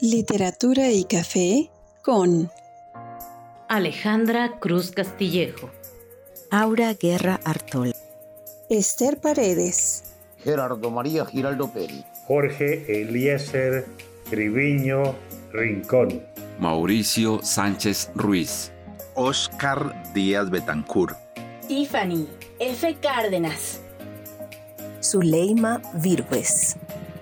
Literatura y Café con Alejandra Cruz Castillejo, Aura Guerra Artol, Esther Paredes, Gerardo María Giraldo Peri, Jorge Eliezer Triviño Rincón, Mauricio Sánchez Ruiz, Oscar Díaz Betancur, Tiffany F. Cárdenas, Zuleima Virgües.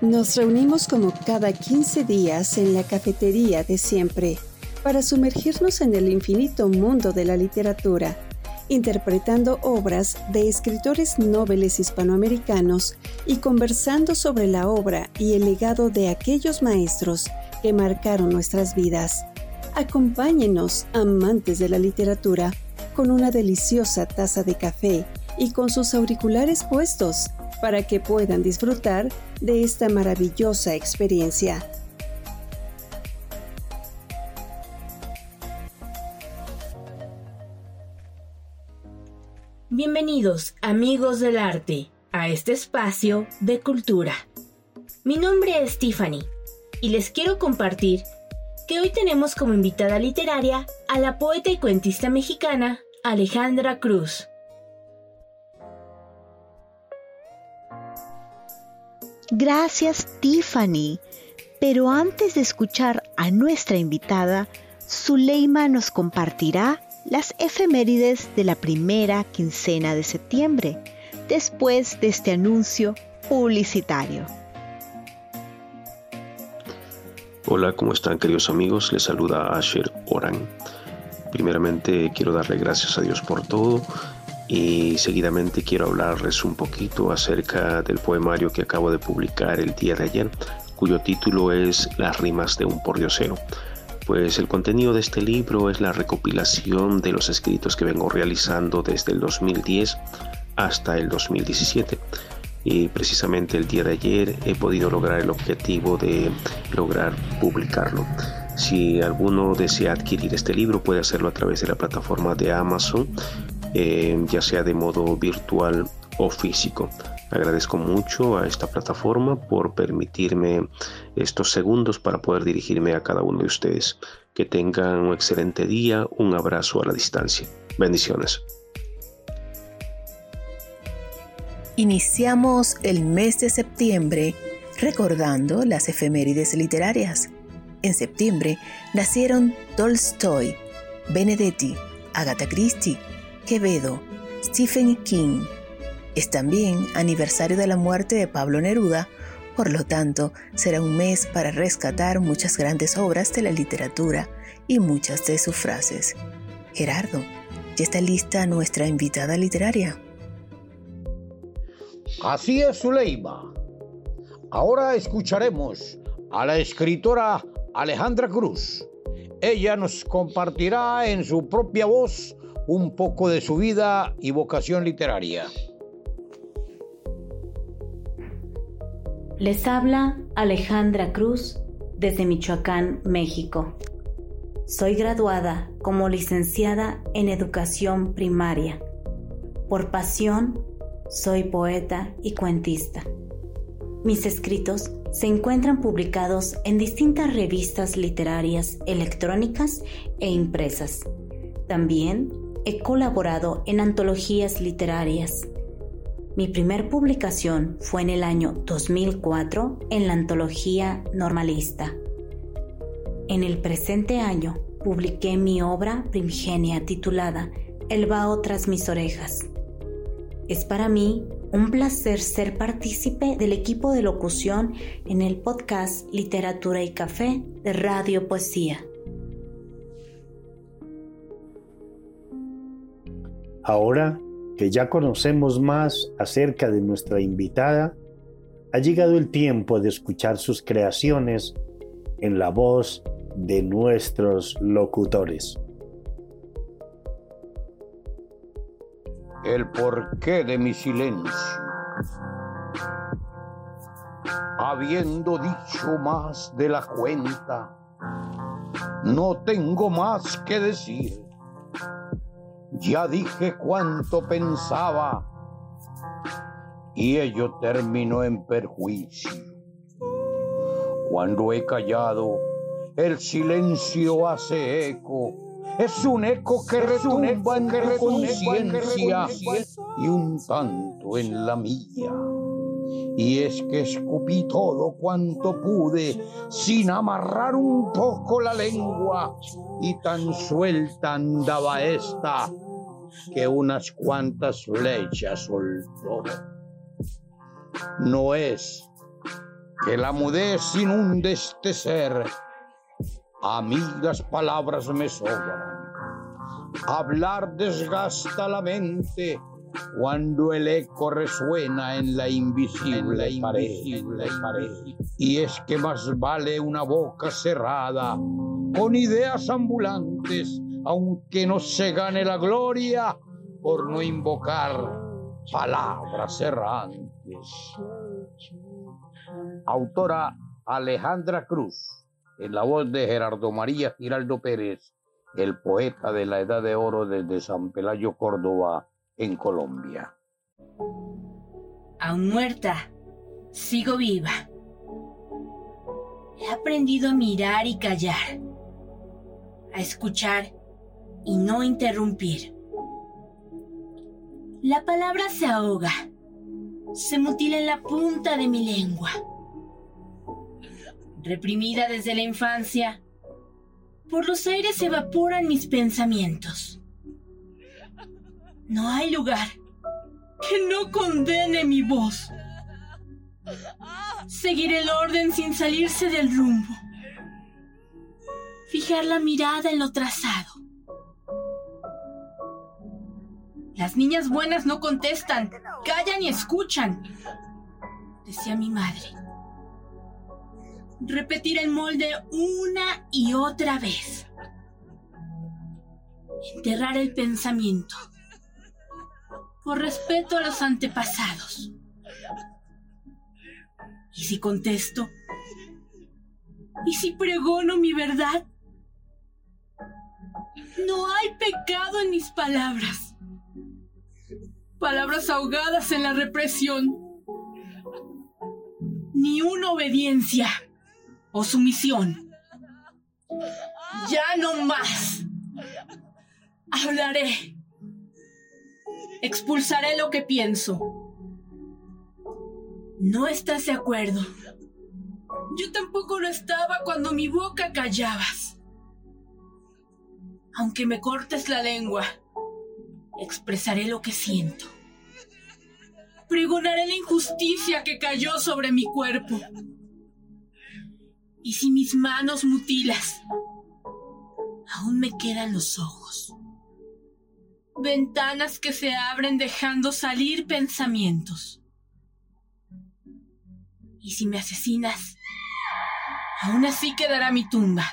Nos reunimos como cada 15 días en la cafetería de siempre para sumergirnos en el infinito mundo de la literatura, interpretando obras de escritores nobles hispanoamericanos y conversando sobre la obra y el legado de aquellos maestros que marcaron nuestras vidas. Acompáñenos, amantes de la literatura, con una deliciosa taza de café y con sus auriculares puestos para que puedan disfrutar de esta maravillosa experiencia. Bienvenidos, amigos del arte, a este espacio de cultura. Mi nombre es Tiffany y les quiero compartir que hoy tenemos como invitada literaria a la poeta y cuentista mexicana Alejandra Cruz. Gracias, Tiffany. Pero antes de escuchar a nuestra invitada, Zuleima nos compartirá las efemérides de la primera quincena de septiembre, después de este anuncio publicitario. Hola, ¿cómo están queridos amigos? Les saluda Asher Oran. Primeramente quiero darle gracias a Dios por todo y seguidamente quiero hablarles un poquito acerca del poemario que acabo de publicar el día de ayer, cuyo título es Las rimas de un pordiosero. Pues el contenido de este libro es la recopilación de los escritos que vengo realizando desde el 2010 hasta el 2017 y precisamente el día de ayer he podido lograr el objetivo de lograr publicarlo. Si alguno desea adquirir este libro puede hacerlo a través de la plataforma de Amazon eh, ya sea de modo virtual o físico. Agradezco mucho a esta plataforma por permitirme estos segundos para poder dirigirme a cada uno de ustedes. Que tengan un excelente día, un abrazo a la distancia. Bendiciones. Iniciamos el mes de septiembre recordando las efemérides literarias. En septiembre nacieron Tolstoy, Benedetti, Agatha Christie, Quevedo, Stephen King. Es también aniversario de la muerte de Pablo Neruda, por lo tanto será un mes para rescatar muchas grandes obras de la literatura y muchas de sus frases. Gerardo, ¿ya está lista nuestra invitada literaria? Así es, Zuleima. Ahora escucharemos a la escritora Alejandra Cruz. Ella nos compartirá en su propia voz un poco de su vida y vocación literaria. Les habla Alejandra Cruz desde Michoacán, México. Soy graduada como licenciada en educación primaria. Por pasión, soy poeta y cuentista. Mis escritos se encuentran publicados en distintas revistas literarias electrónicas e impresas. También he colaborado en antologías literarias. Mi primer publicación fue en el año 2004 en la antología Normalista. En el presente año publiqué mi obra primigenia titulada El vaho tras mis orejas. Es para mí un placer ser partícipe del equipo de locución en el podcast Literatura y Café de Radio Poesía. Ahora que ya conocemos más acerca de nuestra invitada, ha llegado el tiempo de escuchar sus creaciones en la voz de nuestros locutores. El porqué de mi silencio. Habiendo dicho más de la cuenta, no tengo más que decir ya dije cuánto pensaba y ello terminó en perjuicio. Cuando he callado el silencio hace eco. Es un eco que retumba en tu conciencia y un tanto en la mía. Y es que escupí todo cuanto pude sin amarrar un poco la lengua y tan suelta andaba esta que unas cuantas flechas soltó. No es que la mudez inunde este ser. A mí las palabras me sobran. Hablar desgasta la mente cuando el eco resuena en la invisible, invisible pared. Y es que más vale una boca cerrada con ideas ambulantes, aunque no se gane la gloria por no invocar palabras errantes. Autora Alejandra Cruz, en la voz de Gerardo María Giraldo Pérez, el poeta de la Edad de Oro desde San Pelayo, Córdoba, en Colombia. Aún muerta, sigo viva. He aprendido a mirar y callar, a escuchar y no interrumpir. La palabra se ahoga, se mutila en la punta de mi lengua. Reprimida desde la infancia, por los aires se evaporan mis pensamientos. No hay lugar que no condene mi voz. Seguir el orden sin salirse del rumbo. Fijar la mirada en lo trazado. Las niñas buenas no contestan, callan y escuchan, decía mi madre. Repetir el molde una y otra vez. Enterrar el pensamiento por respeto a los antepasados. ¿Y si contesto? ¿Y si pregono mi verdad? No hay pecado en mis palabras. Palabras ahogadas en la represión. Ni una obediencia o sumisión. Ya no más. Hablaré Expulsaré lo que pienso. No estás de acuerdo. Yo tampoco lo estaba cuando mi boca callabas. Aunque me cortes la lengua, expresaré lo que siento. Pregonaré la injusticia que cayó sobre mi cuerpo. Y si mis manos mutilas, aún me quedan los ojos ventanas que se abren dejando salir pensamientos. Y si me asesinas, aún así quedará mi tumba,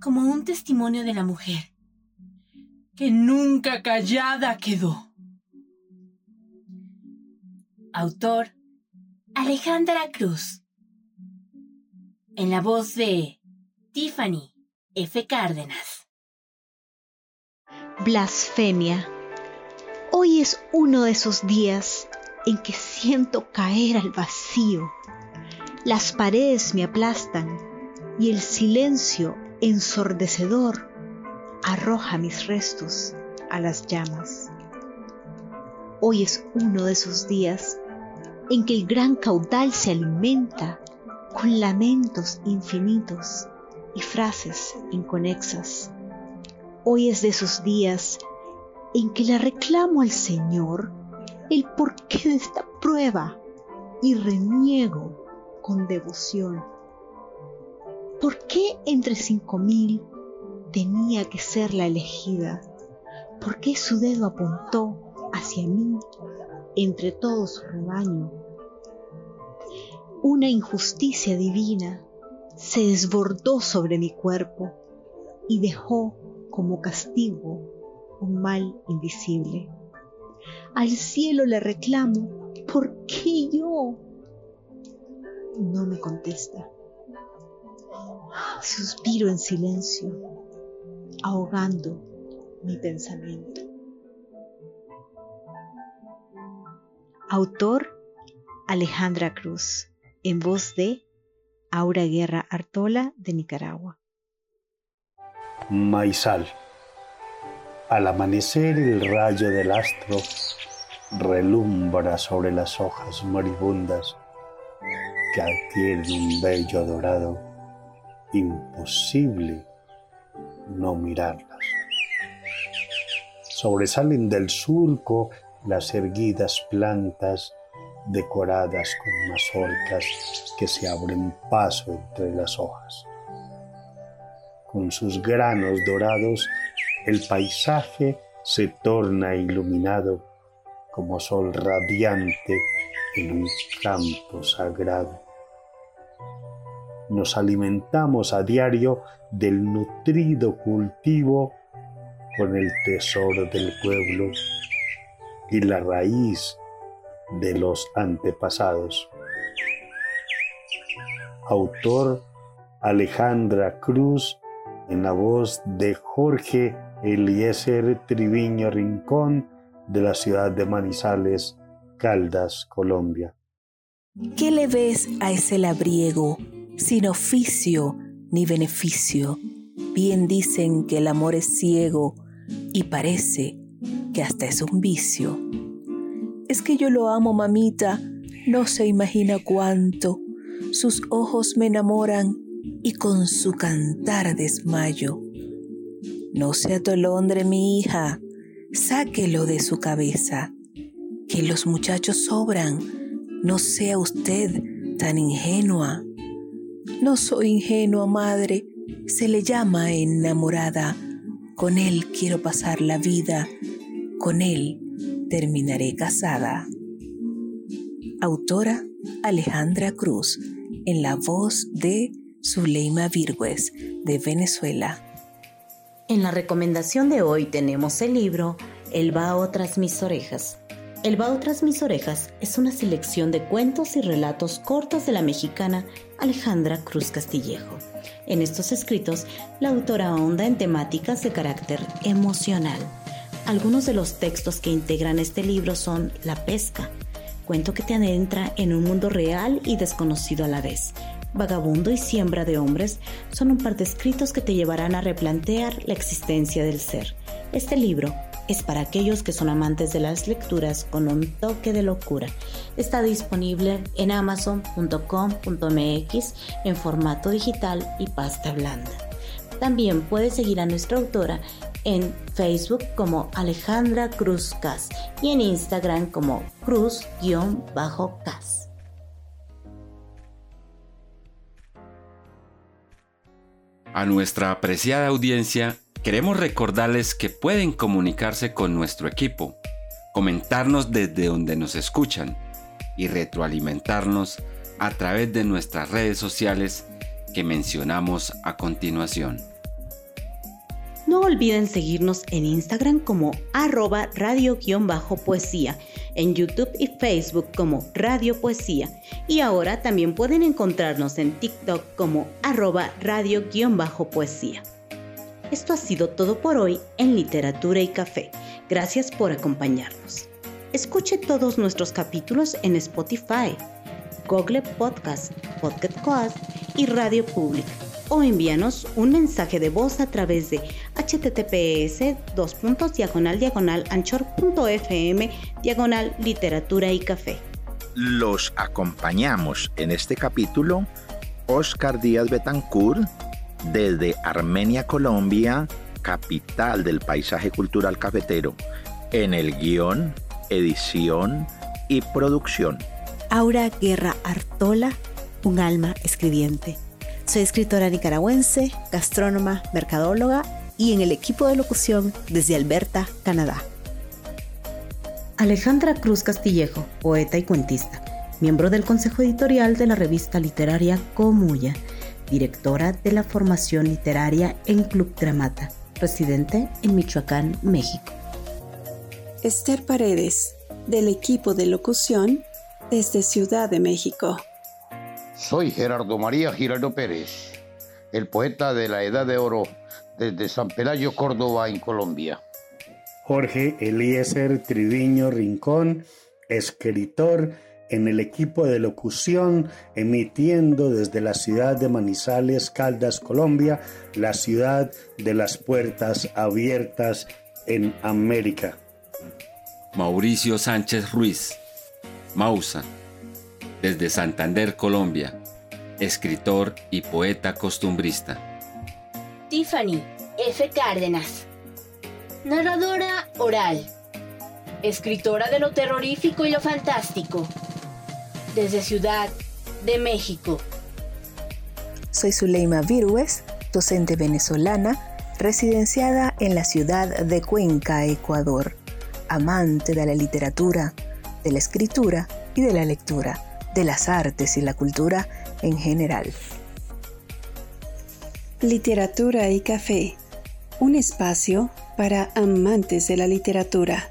como un testimonio de la mujer, que nunca callada quedó. Autor Alejandra Cruz. En la voz de Tiffany F. Cárdenas. Blasfemia. Hoy es uno de esos días en que siento caer al vacío. Las paredes me aplastan y el silencio ensordecedor arroja mis restos a las llamas. Hoy es uno de esos días en que el gran caudal se alimenta con lamentos infinitos y frases inconexas. Hoy es de esos días en que le reclamo al Señor el porqué de esta prueba y reniego con devoción. ¿Por qué entre cinco mil tenía que ser la elegida? ¿Por qué su dedo apuntó hacia mí entre todo su rebaño? Una injusticia divina se desbordó sobre mi cuerpo y dejó como castigo un mal invisible. Al cielo le reclamo, ¿por qué yo? No me contesta. Suspiro en silencio, ahogando mi pensamiento. Autor Alejandra Cruz, en voz de Aura Guerra Artola de Nicaragua. Maizal. Al amanecer el rayo del astro relumbra sobre las hojas moribundas que adquieren un bello dorado imposible no mirarlas. Sobresalen del surco las erguidas plantas decoradas con mazorcas que se abren paso entre las hojas. Con sus granos dorados, el paisaje se torna iluminado como sol radiante en un campo sagrado. Nos alimentamos a diario del nutrido cultivo con el tesoro del pueblo y la raíz de los antepasados. Autor Alejandra Cruz en la voz de Jorge Eliezer Triviño Rincón de la ciudad de Manizales, Caldas, Colombia. ¿Qué le ves a ese labriego sin oficio ni beneficio? Bien dicen que el amor es ciego y parece que hasta es un vicio. Es que yo lo amo, mamita, no se imagina cuánto. Sus ojos me enamoran y con su cantar desmayo. No se atolondre mi hija, sáquelo de su cabeza, que los muchachos sobran, no sea usted tan ingenua. No soy ingenua, madre, se le llama enamorada. Con él quiero pasar la vida, con él terminaré casada. Autora Alejandra Cruz, en la voz de Zuleima Virgües, de Venezuela. En la recomendación de hoy tenemos el libro El vaho tras mis orejas. El vaho tras mis orejas es una selección de cuentos y relatos cortos de la mexicana Alejandra Cruz Castillejo. En estos escritos, la autora ahonda en temáticas de carácter emocional algunos de los textos que integran este libro son La pesca, cuento que te adentra en un mundo real y desconocido a la vez. Vagabundo y siembra de hombres son un par de escritos que te llevarán a replantear la existencia del ser. Este libro es para aquellos que son amantes de las lecturas con un toque de locura. Está disponible en amazon.com.mx en formato digital y pasta blanda. También puedes seguir a nuestra autora en Facebook como Alejandra Cruz Cas y en Instagram como Cruz-Cas. A nuestra apreciada audiencia, queremos recordarles que pueden comunicarse con nuestro equipo, comentarnos desde donde nos escuchan y retroalimentarnos a través de nuestras redes sociales que mencionamos a continuación. No olviden seguirnos en Instagram como arroba radio-poesía, en YouTube y Facebook como Radio Poesía y ahora también pueden encontrarnos en TikTok como arroba radio-poesía. Esto ha sido todo por hoy en Literatura y Café. Gracias por acompañarnos. Escuche todos nuestros capítulos en Spotify, Google Podcast, Podcast y Radio Pública o envíanos un mensaje de voz a través de https anchor.fm diagonal literatura y café. Los acompañamos en este capítulo Oscar Díaz Betancourt desde Armenia, Colombia, capital del paisaje cultural cafetero, en el guion, edición y producción. Aura Guerra Artola, un alma escribiente. Soy escritora nicaragüense, gastrónoma, mercadóloga y en el equipo de locución desde Alberta, Canadá. Alejandra Cruz Castillejo, poeta y cuentista, miembro del consejo editorial de la revista literaria Comuya, directora de la formación literaria en Club Dramata, residente en Michoacán, México. Esther Paredes, del equipo de locución desde Ciudad de México. Soy Gerardo María Giraldo Pérez, el poeta de la Edad de Oro desde San Pelayo, Córdoba, en Colombia. Jorge Eliezer Triviño Rincón, escritor en el equipo de locución, emitiendo desde la ciudad de Manizales, Caldas, Colombia, la ciudad de las puertas abiertas en América. Mauricio Sánchez Ruiz, Mausa, desde Santander, Colombia, escritor y poeta costumbrista. Tiffany F. Cárdenas, narradora oral, escritora de lo terrorífico y lo fantástico, desde Ciudad de México. Soy Zuleima Virúes, docente venezolana, residenciada en la ciudad de Cuenca, Ecuador, amante de la literatura, de la escritura y de la lectura, de las artes y la cultura en general. Literatura y café, un espacio para amantes de la literatura.